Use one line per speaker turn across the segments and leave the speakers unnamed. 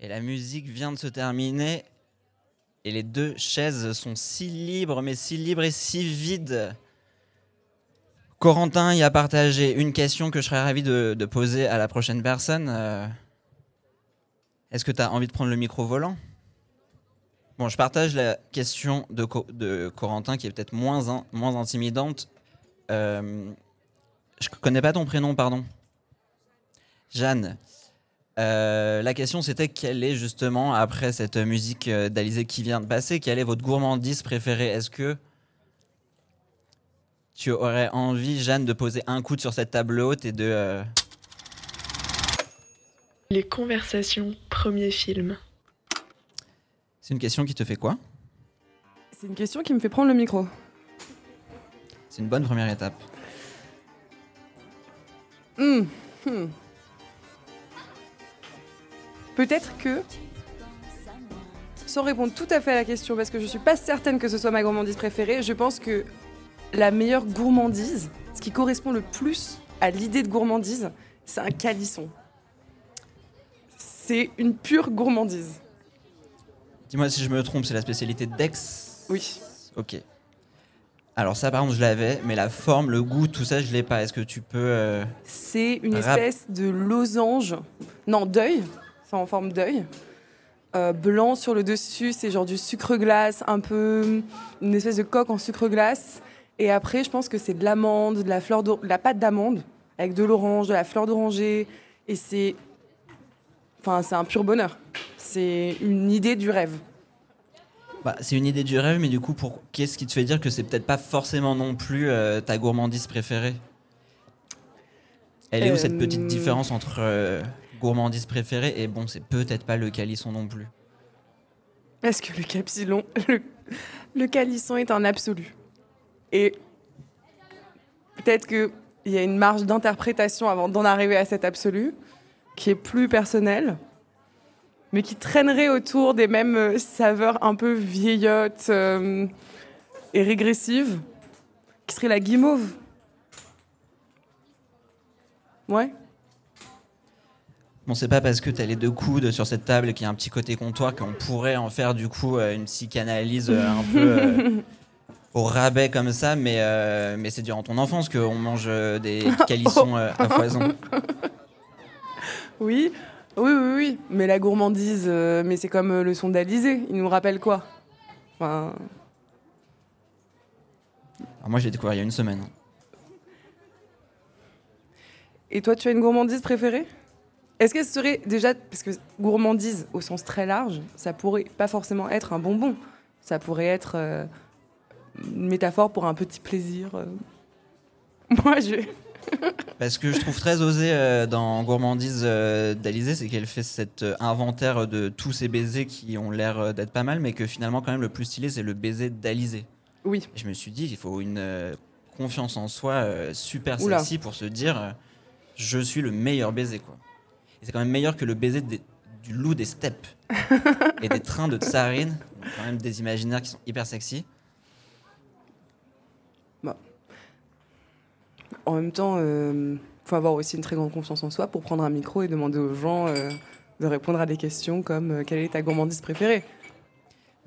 Et la musique vient de se terminer. Et les deux chaises sont si libres, mais si libres et si vides. Corentin y a partagé une question que je serais ravi de, poser à la prochaine personne. Euh, Est-ce que tu as envie de prendre le micro volant? Bon, je partage la question de, Co- de Corentin qui est peut-être moins, in- moins intimidante. Euh, je connais pas ton prénom, pardon. Jeanne. Euh, la question c'était quelle est justement, après cette musique euh, d'Alizé qui vient de passer, quelle est votre gourmandise préférée? Est-ce que tu aurais envie, Jeanne, de poser un coude sur cette table haute et de... euh,
Les conversations, premier film.
C'est une question qui te fait quoi?
C'est une question qui me fait prendre le micro.
C'est une bonne première étape.
Hmm, hmm. Peut-être que, sans répondre tout à fait à la question, parce que je suis pas certaine que ce soit ma gourmandise préférée, je pense que la meilleure gourmandise, ce qui correspond le plus à l'idée de gourmandise, c'est un calisson. C'est une pure gourmandise.
Dis-moi si je me trompe, c'est la spécialité d'Aix?
Oui.
Ok. Alors ça par contre je l'avais, mais la forme, le goût, tout ça je l'ai pas. Est-ce que tu peux... euh,
C'est une espèce de losange, non, d'œil, c'est en forme d'œil. Euh, blanc sur le dessus, c'est genre du sucre glace, un peu une espèce de coque en sucre glace. Et après, je pense que c'est de l'amande, de la fleur d'or- de la pâte d'amande avec de l'orange, de la fleur d'oranger. Et c'est, enfin, c'est un pur bonheur. C'est une idée du rêve.
Bah, c'est une idée du rêve, mais du coup, pour... qu'est-ce qui te fait dire que c'est peut-être pas forcément non plus euh, ta gourmandise préférée? Elle est où cette petite
Euh,
différence entre euh, gourmandise préférée et bon, c'est peut-être pas le calisson non plus
Est-ce que le capsilon, le, le calisson est un absolu? Et peut-être qu'il y a une marge d'interprétation avant d'en arriver à cet absolu, qui est plus personnel, mais qui traînerait autour des mêmes euh, saveurs un peu vieillottes euh, et régressives, qui serait la guimauve. Ouais.
Bon, c'est pas parce que t'as les deux coudes sur cette table qu'il y a un petit côté comptoir qu'on pourrait en faire du coup euh, une psychanalyse euh, un peu euh, au rabais comme ça, mais, euh, mais c'est durant ton enfance qu'on mange des calissons euh, à foison.
Oui, oui, oui, oui. Mais la gourmandise, mais c'est comme le son d'Alizé. Il nous rappelle quoi? Enfin,
Alors moi, je l'ai découvert il y a une semaine.
Et toi, tu as une gourmandise préférée? Est-ce que ce serait déjà, parce que gourmandise au sens très large, ça pourrait pas forcément être un bonbon. Ça pourrait être euh, une métaphore pour un petit plaisir. euh. Moi, je.
Parce que je trouve très osé euh, dans Gourmandise euh, d'Alizé, c'est qu'elle fait cet euh, inventaire de tous ces baisers qui ont l'air euh, d'être pas mal, mais que finalement, quand même, le plus stylé, c'est le baiser d'Alizé.
Oui.
Et je me suis dit, il faut une euh, confiance en soi euh, super
Oula.
sexy pour se dire, euh, je suis le meilleur baiser, quoi. Et c'est quand même meilleur que le baiser des- du loup des steppes et des trains de tsarine, quand même des imaginaires qui sont hyper sexy.
En même temps, il faut avoir aussi une très grande confiance en soi pour prendre un micro et demander aux gens euh, de répondre à des questions comme euh, quelle est ta gourmandise préférée?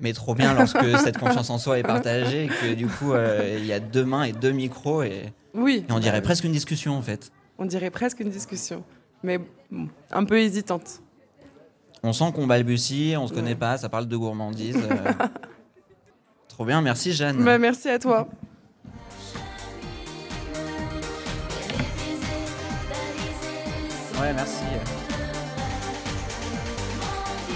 Mais trop bien lorsque cette confiance en soi est partagée et que du coup, euh, il y a deux mains et deux micros et,
Oui.
et on dirait
Bah,
presque une discussion en fait.
On dirait presque une discussion, mais bon, un peu hésitante.
On sent qu'on balbutie, on se connaît
Ouais.
pas, ça parle de gourmandise. euh. trop bien, merci Jeanne.
Bah, merci à toi.
Ouais, merci.